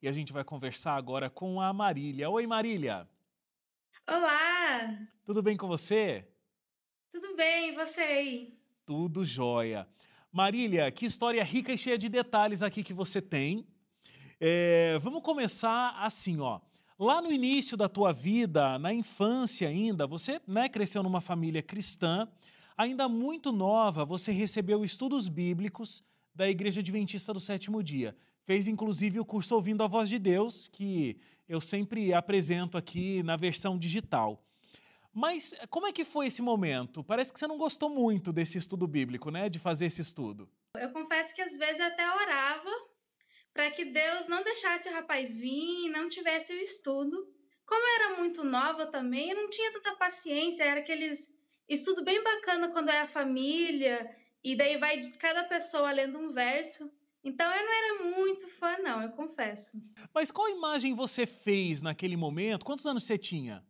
e a gente vai conversar agora com a Marília. Oi, Marília. Olá! Tudo bem com você? Tudo bem, e você aí? Tudo jóia. Marília, que história rica e cheia de detalhes aqui que você tem. É, vamos começar assim, ó. Lá no início da tua vida, na infância ainda, você né, cresceu numa família cristã, ainda muito nova, você recebeu estudos bíblicos da Igreja Adventista do Sétimo Dia. Fez inclusive o curso Ouvindo a Voz de Deus, que eu sempre apresento aqui na versão digital. Mas como é que foi esse momento? Parece que você não gostou muito desse estudo bíblico, né? De fazer esse estudo. Eu confesso que às vezes até orava para que Deus não deixasse o rapaz vir, não tivesse o estudo. Como eu era muito nova também, eu não tinha tanta paciência, era aqueles estudo bem bacana quando é a família, e daí vai cada pessoa lendo um verso. Então eu não era muito fã, não, eu confesso. Mas qual imagem você fez naquele momento? Quantos anos você tinha?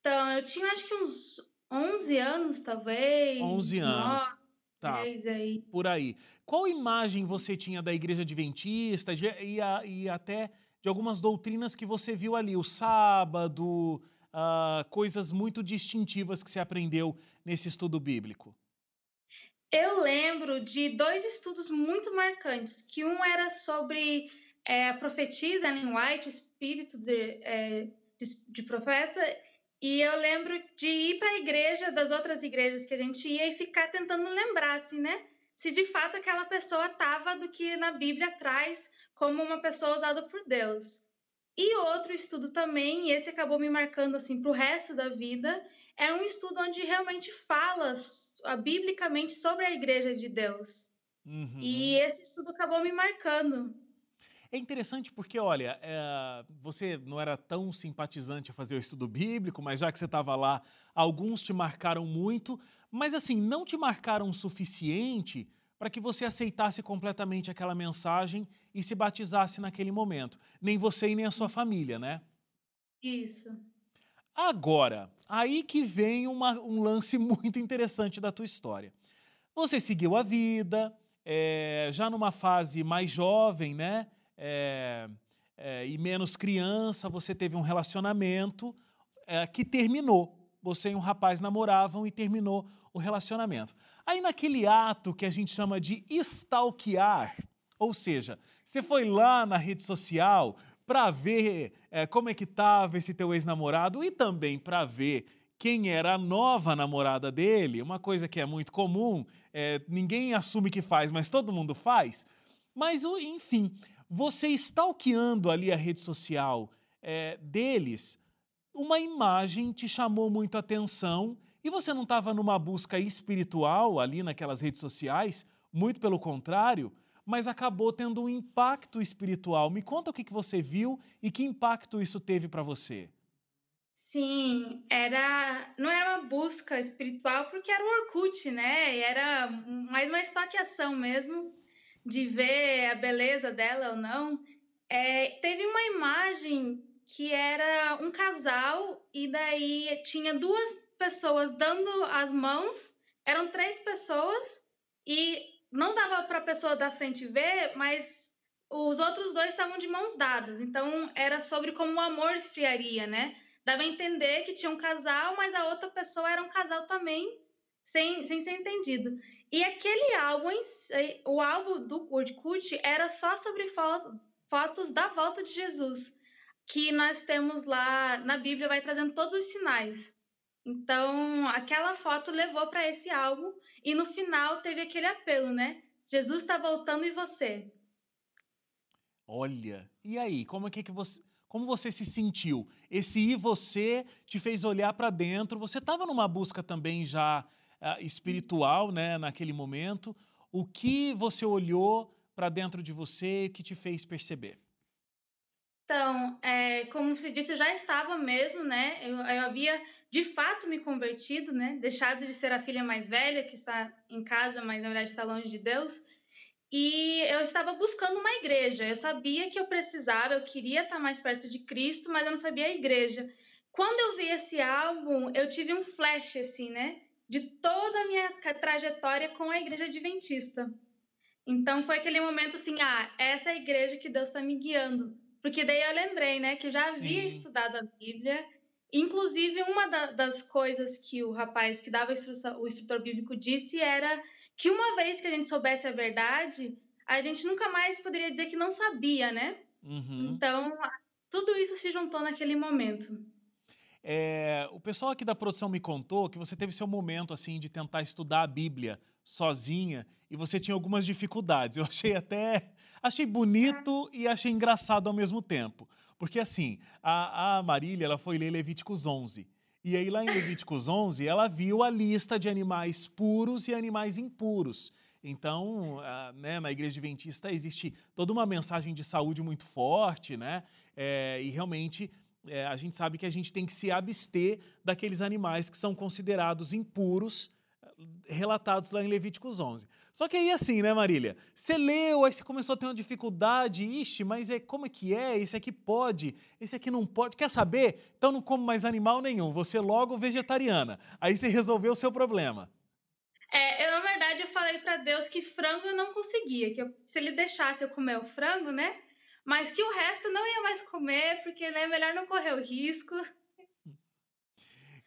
Então, eu tinha acho que uns 11 anos, talvez. 11 anos. 9, Tá. 10 aí. Por aí. Qual imagem você tinha da igreja adventista e, a- e até de algumas doutrinas que você viu ali? O sábado, ah, coisas muito distintivas que você aprendeu nesse estudo bíblico. Eu lembro de dois estudos muito marcantes, que um era sobre é, a profetisa Ellen White, o espírito de, é, de, de profeta, e eu lembro de ir para a igreja das outras igrejas que a gente ia e ficar tentando lembrar, assim, né? Se de fato aquela pessoa estava do que na Bíblia traz como uma pessoa usada por Deus. E outro estudo também, e esse acabou me marcando assim para o resto da vida, é um estudo onde realmente fala ah, biblicamente sobre a igreja de Deus. Uhum. E esse estudo acabou me marcando. É interessante porque, olha, é, você não era tão simpatizante a fazer o estudo bíblico, mas já que você estava lá, alguns te marcaram muito, mas assim, não te marcaram o suficiente para que você aceitasse completamente aquela mensagem e se batizasse naquele momento. Nem você e nem a sua família, né? Isso. Agora, aí que vem uma- um lance muito interessante da tua história. Você seguiu a vida, é, já numa fase mais jovem, né? É, é, e menos criança, você teve um relacionamento é, que terminou. Você e um rapaz namoravam e terminou o relacionamento. Aí, naquele ato que a gente chama de stalkear, ou seja, você foi lá na rede social para ver é, como é que estava esse teu ex-namorado e também para ver quem era a nova namorada dele, uma coisa que é muito comum, é, ninguém assume que faz, mas todo mundo faz. Mas, enfim, você stalkeando ali a rede social é, deles, uma imagem te chamou muito a atenção e você não estava numa busca espiritual ali naquelas redes sociais, muito pelo contrário, mas acabou tendo um impacto espiritual. Me conta o que, que você viu e que impacto isso teve para você. Sim, era, não era uma busca espiritual porque era o Orkut, né? Era mais uma stalkeação mesmo de ver a beleza dela ou não. É, teve uma imagem que era um casal e daí tinha duas pessoas dando as mãos, eram três pessoas e não dava para a pessoa da frente ver, mas os outros dois estavam de mãos dadas. Então era sobre como o amor esfriaria, né? Dava a entender que tinha um casal, mas a outra pessoa era um casal também, sem, sem ser entendido. E aquele álbum, o álbum do Orkut, era só sobre fo- fotos da volta de Jesus, que nós temos lá na Bíblia, vai trazendo todos os sinais. Então, aquela foto levou para esse álbum, e no final teve aquele apelo, né? Jesus está voltando e você? Olha, e aí, como é que, que você, como você se sentiu? Esse e você te fez olhar para dentro. Você estava numa busca também já ah, espiritual, né, naquele momento. O que você olhou para dentro de você que te fez perceber? Então, é, como se disse, eu já estava mesmo, né? Eu, eu havia de fato me convertido, né? Deixado de ser a filha mais velha que está em casa, mas na verdade está longe de Deus. E eu estava buscando uma igreja. Eu sabia que eu precisava, eu queria estar mais perto de Cristo, mas eu não sabia a igreja. Quando eu vi esse álbum, eu tive um flash, assim, né? De toda a minha trajetória com a igreja adventista. Então foi aquele momento assim, ah, essa é a igreja que Deus está me guiando. Porque daí eu lembrei, né, que eu já havia Sim. estudado a Bíblia. Inclusive, uma da, das coisas que o rapaz que dava o instrutor bíblico disse era que uma vez que a gente soubesse a verdade, a gente nunca mais poderia dizer que não sabia, né? Uhum. Então, tudo isso se juntou naquele momento. É, o pessoal aqui da produção me contou que você teve seu momento assim de tentar estudar a Bíblia sozinha e você tinha algumas dificuldades. Eu achei até achei bonito e achei engraçado ao mesmo tempo, porque assim a, a Marília ela foi ler Levíticos 11 e aí lá em Levíticos 11 ela viu a lista de animais puros e animais impuros. Então, né, na igreja adventista existe toda uma mensagem de saúde muito forte, né? É, e realmente é, a gente sabe que a gente tem que se abster daqueles animais que são considerados impuros, relatados lá em Levíticos 11. Só que aí assim, né, Marília? Você leu, aí você começou a ter uma dificuldade, ixi, mas é, como é que é? Esse aqui pode, esse aqui não pode. Quer saber? Então não como mais animal nenhum, você logo vegetariana. Aí você resolveu o seu problema. É, eu, na verdade, eu falei para Deus que frango eu não conseguia, que eu, se ele deixasse eu comer o frango, né? mas que o resto não ia mais comer, porque né, melhor não correr o risco.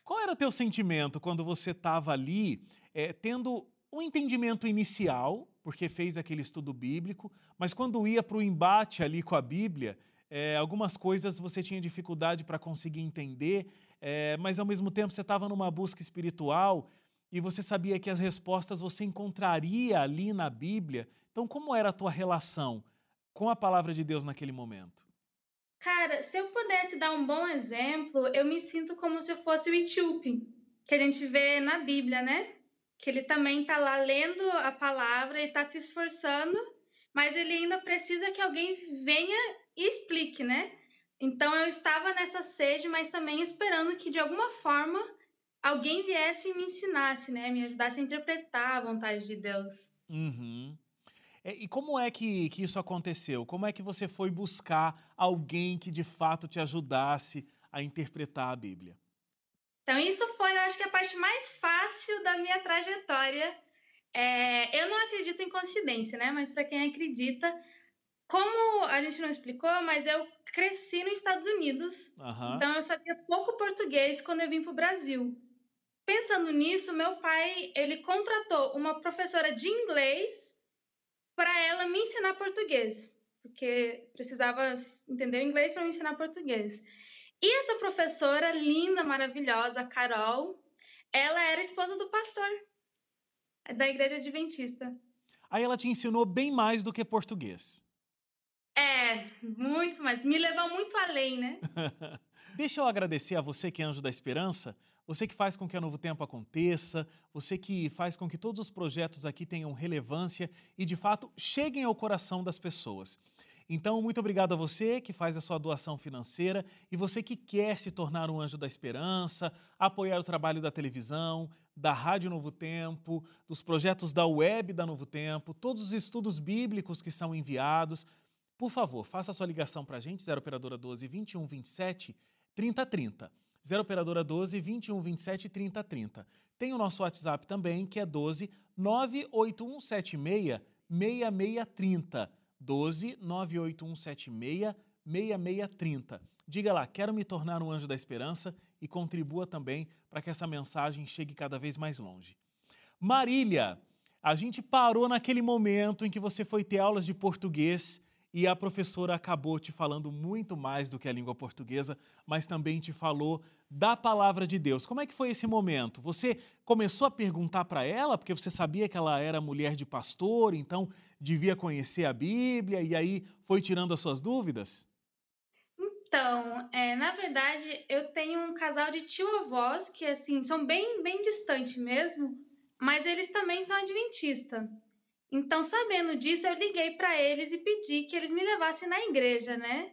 Qual era o teu sentimento quando você estava ali, é, tendo um entendimento inicial, porque fez aquele estudo bíblico, mas quando ia para o embate ali com a Bíblia, é, algumas coisas você tinha dificuldade para conseguir entender, é, mas ao mesmo tempo você estava numa busca espiritual e você sabia que as respostas você encontraria ali na Bíblia. Então, como era a tua relação com a palavra de Deus naquele momento? Cara, se eu pudesse dar um bom exemplo, eu me sinto como se eu fosse o etíope, que a gente vê na Bíblia, né? Que ele também está lá lendo a palavra, ele está se esforçando, mas ele ainda precisa que alguém venha e explique, né? Então eu estava nessa sede, mas também esperando que de alguma forma alguém viesse e me ensinasse, né? Me ajudasse a interpretar a vontade de Deus. Uhum. É, e como é que, que isso aconteceu? Como é que você foi buscar alguém que de fato te ajudasse a interpretar a Bíblia? Então, isso foi, eu acho que a parte mais fácil da minha trajetória. É, eu não acredito em coincidência, né? Mas para quem acredita, como a gente não explicou, mas eu cresci nos Estados Unidos, uhum. então eu sabia pouco português quando eu vim para o Brasil. Pensando nisso, meu pai ele contratou uma professora de inglês para ela me ensinar português, porque precisava entender inglês para me ensinar português. E essa professora linda, maravilhosa, Carol, ela era esposa do pastor da igreja adventista. Aí ela te ensinou bem mais do que português. É, muito mais. Me levou muito além, né? Deixa eu agradecer a você que é Anjo da Esperança você que faz com que a Novo Tempo aconteça, você que faz com que todos os projetos aqui tenham relevância e, de fato, cheguem ao coração das pessoas. Então, muito obrigado a você que faz a sua doação financeira e você que quer se tornar um anjo da esperança, apoiar o trabalho da televisão, da Rádio Novo Tempo, dos projetos da web da Novo Tempo, todos os estudos bíblicos que são enviados. Por favor, faça a sua ligação para a gente, 0 Operadora 12 21 27 30 30. 0 Operadora 12 21 27 30 30. Tem o nosso WhatsApp também, que é 12 98176 6630. 12 98176 6630. Diga lá, quero me tornar um anjo da esperança e contribua também para que essa mensagem chegue cada vez mais longe. Marília, a gente parou naquele momento em que você foi ter aulas de português e a professora acabou te falando muito mais do que a língua portuguesa, mas também te falou da palavra de Deus. Como é que foi esse momento? Você começou a perguntar para ela, porque você sabia que ela era mulher de pastor, então devia conhecer a Bíblia, e aí foi tirando as suas dúvidas? Então, é, na verdade, eu tenho um casal de tio-avós que, assim, são bem, bem distantes mesmo, mas eles também são adventistas. Então, sabendo disso, eu liguei para eles e pedi que eles me levassem na igreja, né?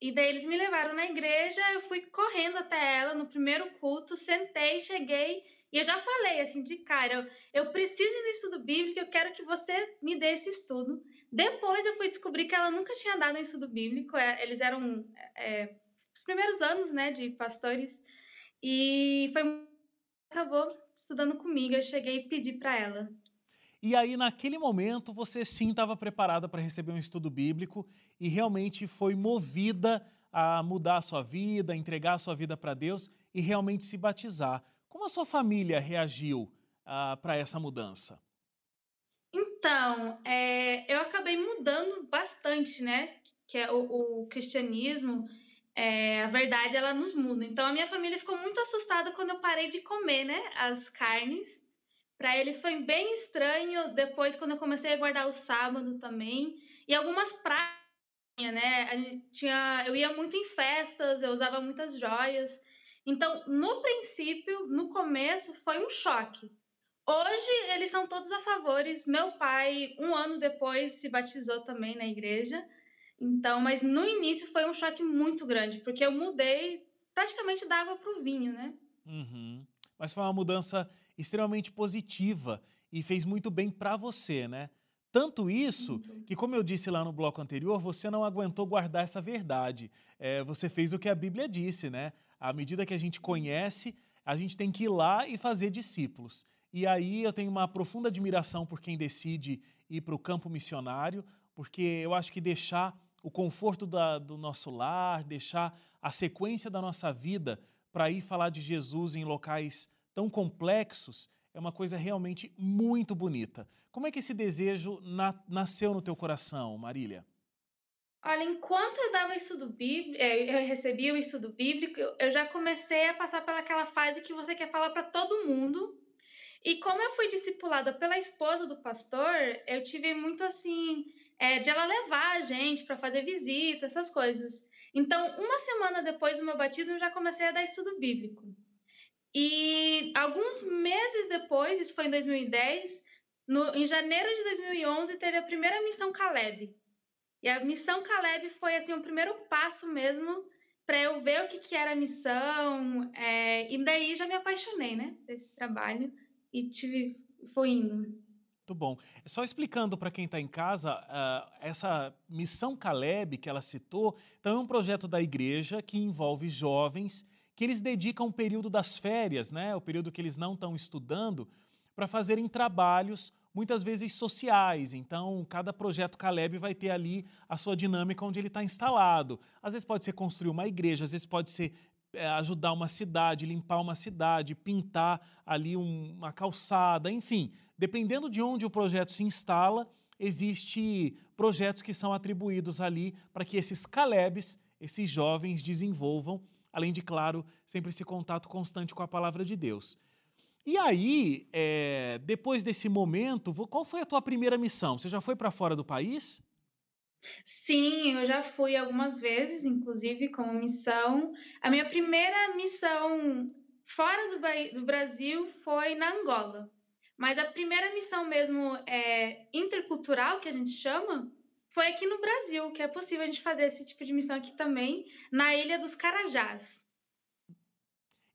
E daí eles me levaram na igreja, eu fui correndo até ela no primeiro culto, sentei, cheguei e eu já falei assim de cara, eu, eu preciso do estudo bíblico, eu quero que você me dê esse estudo. Depois eu fui descobrir que ela nunca tinha dado um estudo bíblico, é, eles eram é, os primeiros anos, né, de pastores, e foi acabou estudando comigo, eu cheguei e pedi para ela. E aí, naquele momento, você sim estava preparada para receber um estudo bíblico e realmente foi movida a mudar a sua vida, entregar a sua vida para Deus e realmente se batizar. Como a sua família reagiu ah, para essa mudança? Então, é, eu acabei mudando bastante, né? Que é o, o cristianismo, é, a verdade, ela nos muda. Então, a minha família ficou muito assustada quando eu parei de comer, né? As carnes para eles foi bem estranho depois quando eu comecei a guardar o sábado também. E algumas práticas, né? Tinha, eu ia muito em festas, eu usava muitas joias. Então, no princípio, no começo, foi um choque. Hoje, eles são todos a favores. Meu pai, um ano depois, se batizou também na igreja. Então, mas no início foi um choque muito grande, porque eu mudei praticamente da água para o vinho, né? Uhum. Mas foi uma mudança extremamente positiva e fez muito bem para você, né? Tanto isso que, como eu disse lá no bloco anterior, você não aguentou guardar essa verdade. É, você fez o que a Bíblia disse, né? À medida que a gente conhece, a gente tem que ir lá e fazer discípulos. E aí eu tenho uma profunda admiração por quem decide ir para o campo missionário, porque eu acho que deixar o conforto da, do nosso lar, deixar a sequência da nossa vida para ir falar de Jesus em locais tão complexos, é uma coisa realmente muito bonita. Como é que esse desejo na, nasceu no teu coração, Marília? Olha, enquanto eu dava estudo bíblico, é, eu recebia o estudo bíblico, eu já comecei a passar pelaquela fase que você quer falar para todo mundo. E como eu fui discipulada pela esposa do pastor, eu tive muito assim, é, de ela levar a gente para fazer visita, essas coisas. Então, uma semana depois do meu batismo, eu já comecei a dar estudo bíblico. E alguns meses depois, isso foi em 2010, no, em janeiro de 2011 teve a primeira missão Caleb. E a missão Caleb foi assim o primeiro passo mesmo para eu ver o que, que era a missão. É, e daí já me apaixonei, né, desse trabalho e tive, fui indo. Muito bom. Só explicando para quem está em casa, uh, essa missão Caleb que ela citou, então é um projeto da igreja que envolve jovens que eles dedicam o período das férias, né, o período que eles não estão estudando, para fazerem trabalhos muitas vezes sociais. Então, cada projeto Caleb vai ter ali a sua dinâmica onde ele está instalado. Às vezes pode ser construir uma igreja, às vezes pode ser é, ajudar uma cidade, limpar uma cidade, pintar ali um, uma calçada, enfim. Dependendo de onde o projeto se instala, existe projetos que são atribuídos ali para que esses Calebs, esses jovens, desenvolvam além de, claro, sempre esse contato constante com a palavra de Deus. E aí, é, depois desse momento, qual foi a tua primeira missão? Você já foi para fora do país? Sim, eu já fui algumas vezes, inclusive como missão. A minha primeira missão fora do, do Brasil foi na Angola. Mas a primeira missão mesmo é, intercultural, que a gente chama, foi aqui no Brasil que é possível a gente fazer esse tipo de missão aqui também, na Ilha dos Carajás.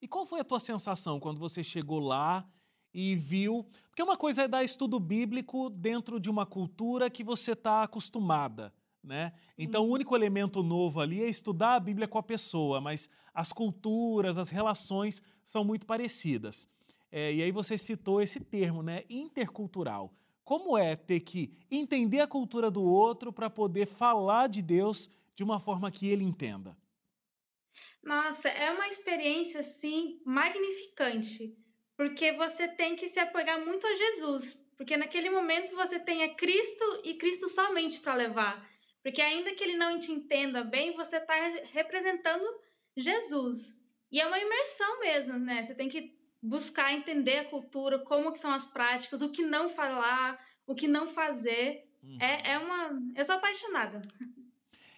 E qual foi a tua sensação quando você chegou lá e viu? Porque uma coisa é dar estudo bíblico dentro de uma cultura que você está acostumada, né? Então, o uhum. único elemento novo ali é estudar a Bíblia com a pessoa, mas as culturas, as relações são muito parecidas. É, e aí você citou esse termo, né? Intercultural. Como é ter que entender a cultura do outro para poder falar de Deus de uma forma que ele entenda? Nossa, é uma experiência assim magnificante, porque você tem que se apegar muito a Jesus, porque naquele momento você tem a Cristo e Cristo somente para levar. Porque ainda que ele não te entenda bem, você está representando Jesus. E é uma imersão mesmo, né? Você tem que buscar entender a cultura, como que são as práticas, o que não falar, o que não fazer. Uhum. É, é uma. Eu sou apaixonada.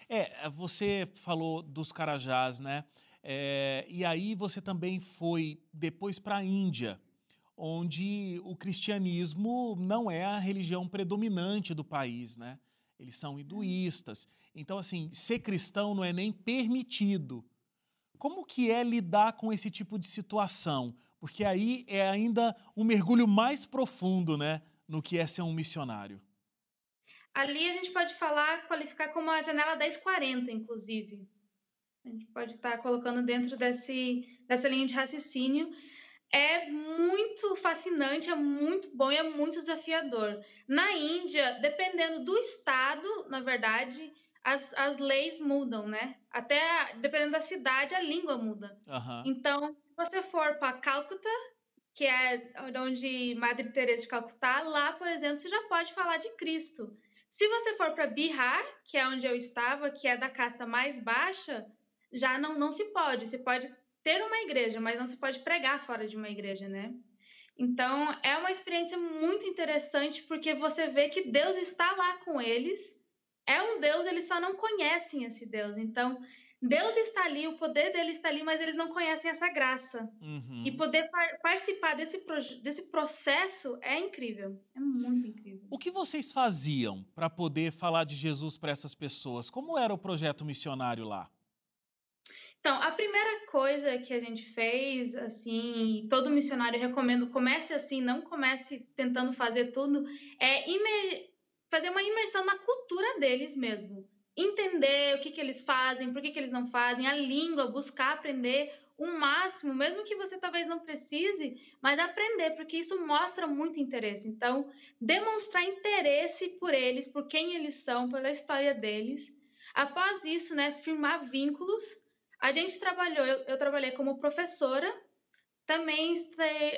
É, você falou dos Carajás, né? É, e aí você também foi depois para a Índia, onde o cristianismo não é a religião predominante do país, né? Eles são hinduístas. Então, assim, ser cristão não é nem permitido. Como que é lidar com esse tipo de situação? Porque aí é ainda um mergulho mais profundo, né, no que é ser um missionário. Ali a gente pode falar, qualificar como a janela 1040, inclusive. A gente pode estar colocando dentro desse, dessa linha de raciocínio. é muito fascinante, é muito bom e é muito desafiador. Na Índia, dependendo do estado, na verdade, as, as leis mudam, né? Até dependendo da cidade, a língua muda. Aham. Então, você for para Calcutá, que é onde Madre Teresa de Calcutá, lá, por exemplo, você já pode falar de Cristo. Se você for para Bihar, que é onde eu estava, que é da casta mais baixa, já não, não se pode. Você pode ter uma igreja, mas não se pode pregar fora de uma igreja, né? Então, é uma experiência muito interessante porque você vê que Deus está lá com eles. É um Deus, eles só não conhecem esse Deus. Então, Deus está ali, o poder dele está ali, mas eles não conhecem essa graça. Uhum. E poder par participar desse, desse processo é incrível. É muito incrível. O que vocês faziam para poder falar de Jesus para essas pessoas? Como era o projeto missionário lá? Então, a primeira coisa que a gente fez, assim, todo missionário recomendo, comece assim, não comece tentando fazer tudo, é fazer uma imersão na cultura deles mesmo. Entender o que, que eles fazem, por que, que eles não fazem, a língua, buscar aprender o máximo, mesmo que você talvez não precise, mas aprender, porque isso mostra muito interesse. Então, demonstrar interesse por eles, por quem eles são, pela história deles. Após isso, né, firmar vínculos a gente trabalhou, eu, eu trabalhei como professora, também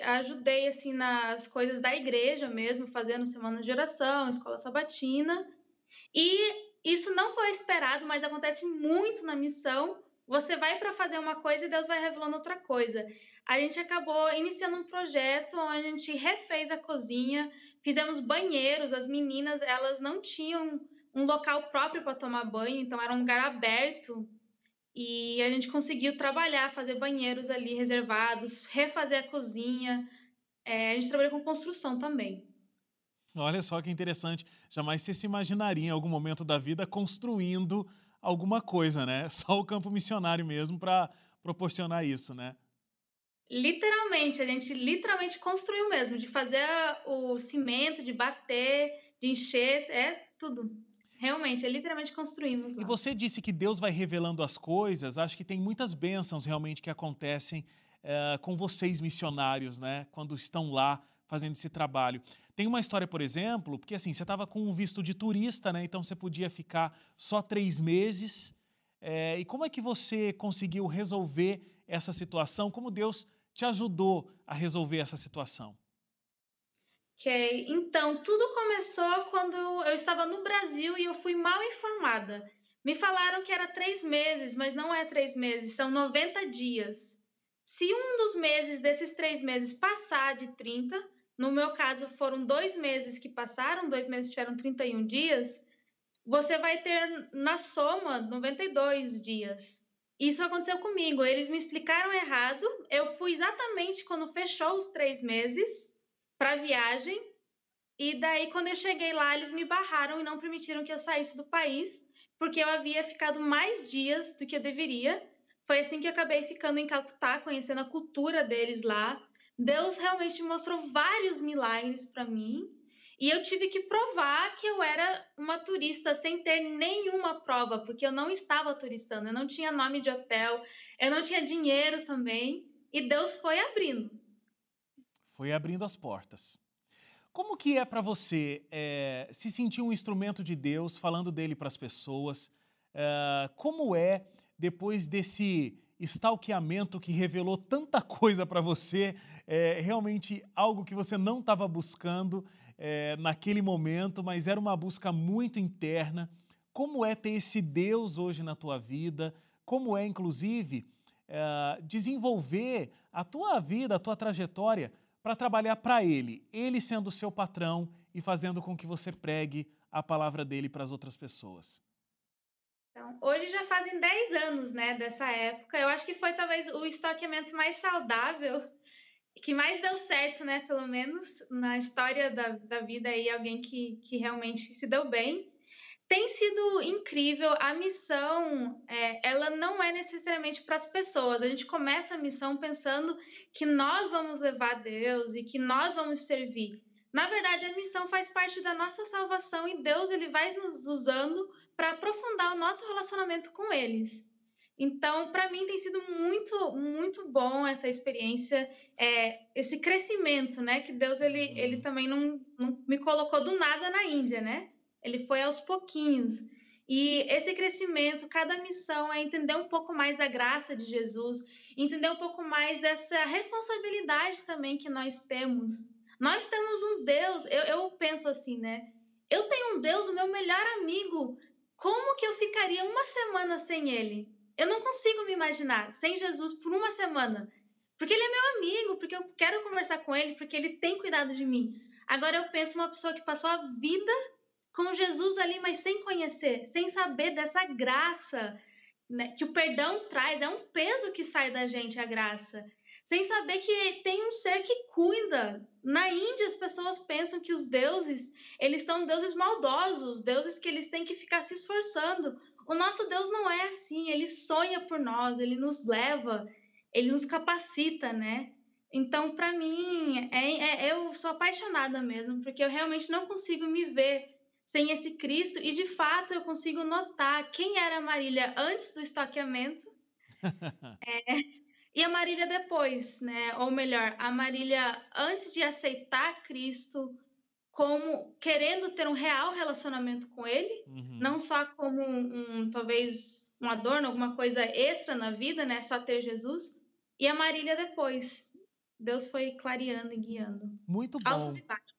ajudei assim nas coisas da igreja mesmo, fazendo semana de oração, escola sabatina. E isso não foi esperado, mas acontece muito na missão. Você vai para fazer uma coisa e Deus vai revelando outra coisa. A gente acabou iniciando um projeto onde a gente refez a cozinha, fizemos banheiros. As meninas elas não tinham um local próprio para tomar banho, então era um lugar aberto e a gente conseguiu trabalhar, fazer banheiros ali reservados, refazer a cozinha. É, a gente trabalhou com construção também. Olha só que interessante. Jamais você se imaginaria em algum momento da vida construindo alguma coisa, né? Só o campo missionário mesmo para proporcionar isso, né? Literalmente, a gente literalmente construiu mesmo, de fazer o cimento, de bater, de encher, é tudo. Realmente, é literalmente construímos lá. E você disse que Deus vai revelando as coisas. Acho que tem muitas bênçãos realmente que acontecem é, com vocês, missionários, né? Quando estão lá fazendo esse trabalho. Tem uma história, por exemplo, porque assim, você estava com um visto de turista, né? Então você podia ficar só três meses. É, e como é que você conseguiu resolver essa situação? Como Deus te ajudou a resolver essa situação? Ok, então tudo começou quando eu estava no Brasil e eu fui mal informada. Me falaram que era três meses, mas não é três meses, são 90 dias. Se um dos meses desses três meses passar de 30, no meu caso foram dois meses que passaram, dois meses tiveram 31 dias, você vai ter na soma 92 dias. Isso aconteceu comigo, eles me explicaram errado, eu fui exatamente quando fechou os três meses para viagem. E daí, quando eu cheguei lá, eles me barraram e não permitiram que eu saísse do país, porque eu havia ficado mais dias do que eu deveria. Foi assim que eu acabei ficando em Calcutá, conhecendo a cultura deles lá. Deus realmente mostrou vários milagres para mim. E eu tive que provar que eu era uma turista sem ter nenhuma prova, porque eu não estava turistando, eu não tinha nome de hotel, eu não tinha dinheiro também. E Deus foi abrindo foi abrindo as portas. Como que é para você é, se sentir um instrumento de Deus, falando dele para as pessoas? É, como é, depois desse stalkeamento que revelou tanta coisa para você, é, realmente algo que você não estava buscando naquele momento, mas era uma busca muito interna. Como é ter esse Deus hoje na tua vida? Como é, inclusive, desenvolver a tua vida, a tua trajetória para trabalhar para Ele, Ele sendo o seu patrão e fazendo com que você pregue a palavra dele para as outras pessoas? Então, hoje já fazem 10 anos, né, dessa época. Eu acho que foi talvez o estoqueamento mais saudável, que mais deu certo, né, pelo menos na história da, da vida aí, alguém que, que realmente se deu bem tem sido incrível. A missão, é, ela não é necessariamente para as pessoas. A gente começa a missão pensando que nós vamos levar Deus e que nós vamos servir. Na verdade, a missão faz parte da nossa salvação e Deus ele vai nos usando para aprofundar o nosso relacionamento com eles. Então, para mim tem sido muito, muito bom essa experiência, é, esse crescimento, né? Que Deus ele, ele uhum. também não, não me colocou do nada na Índia, né? Ele foi aos pouquinhos. E esse crescimento, cada missão é entender um pouco mais da graça de Jesus, entender um pouco mais dessa responsabilidade também que nós temos. Nós temos um Deus, eu, eu penso assim, né? Eu tenho um Deus, o meu melhor amigo. Como que eu ficaria uma semana sem ele? Eu não consigo me imaginar sem Jesus por uma semana. Porque ele é meu amigo, porque eu quero conversar com ele, porque ele tem cuidado de mim. Agora eu penso uma pessoa que passou a vida com Jesus ali, mas sem conhecer, sem saber dessa graça né, que o perdão traz. É um peso que sai da gente a graça. Sem saber que tem um ser que cuida. Na Índia, as pessoas pensam que os deuses, eles são deuses maldosos, deuses que eles têm que ficar se esforçando. O nosso Deus não é assim, ele sonha por nós, ele nos leva, ele nos capacita, né? Então, para mim, é, é, eu sou apaixonada mesmo, porque eu realmente não consigo me ver sem esse Cristo e, de fato, eu consigo notar quem era a Marília antes do estoqueamento é, e a Marília depois, né? Ou melhor, a Marília antes de aceitar Cristo, como querendo ter um real relacionamento com ele, uhum. não só como um, um, talvez um adorno, alguma coisa extra na vida, né? Só ter Jesus. E a Marília depois. Deus foi clareando e guiando. Muito bom.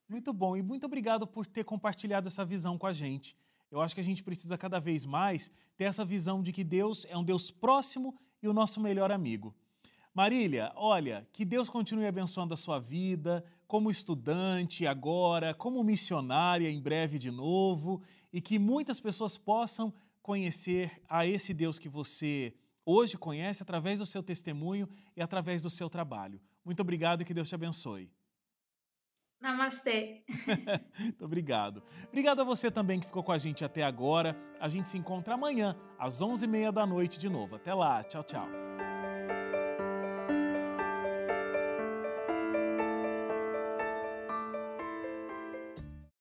Muito bom. E muito obrigado por ter compartilhado essa visão com a gente. Eu acho que a gente precisa cada vez mais ter essa visão de que Deus é um Deus próximo e o nosso melhor amigo. Marília, olha, que Deus continue abençoando a sua vida, como estudante agora, como missionária em breve de novo, e que muitas pessoas possam conhecer a esse Deus que você hoje conhece através do seu testemunho e através do seu trabalho. Muito obrigado e que Deus te abençoe. Namastê. Muito obrigado. Obrigado a você também que ficou com a gente até agora. A gente se encontra amanhã, às 11h30 da noite de novo. Até lá. Tchau, tchau.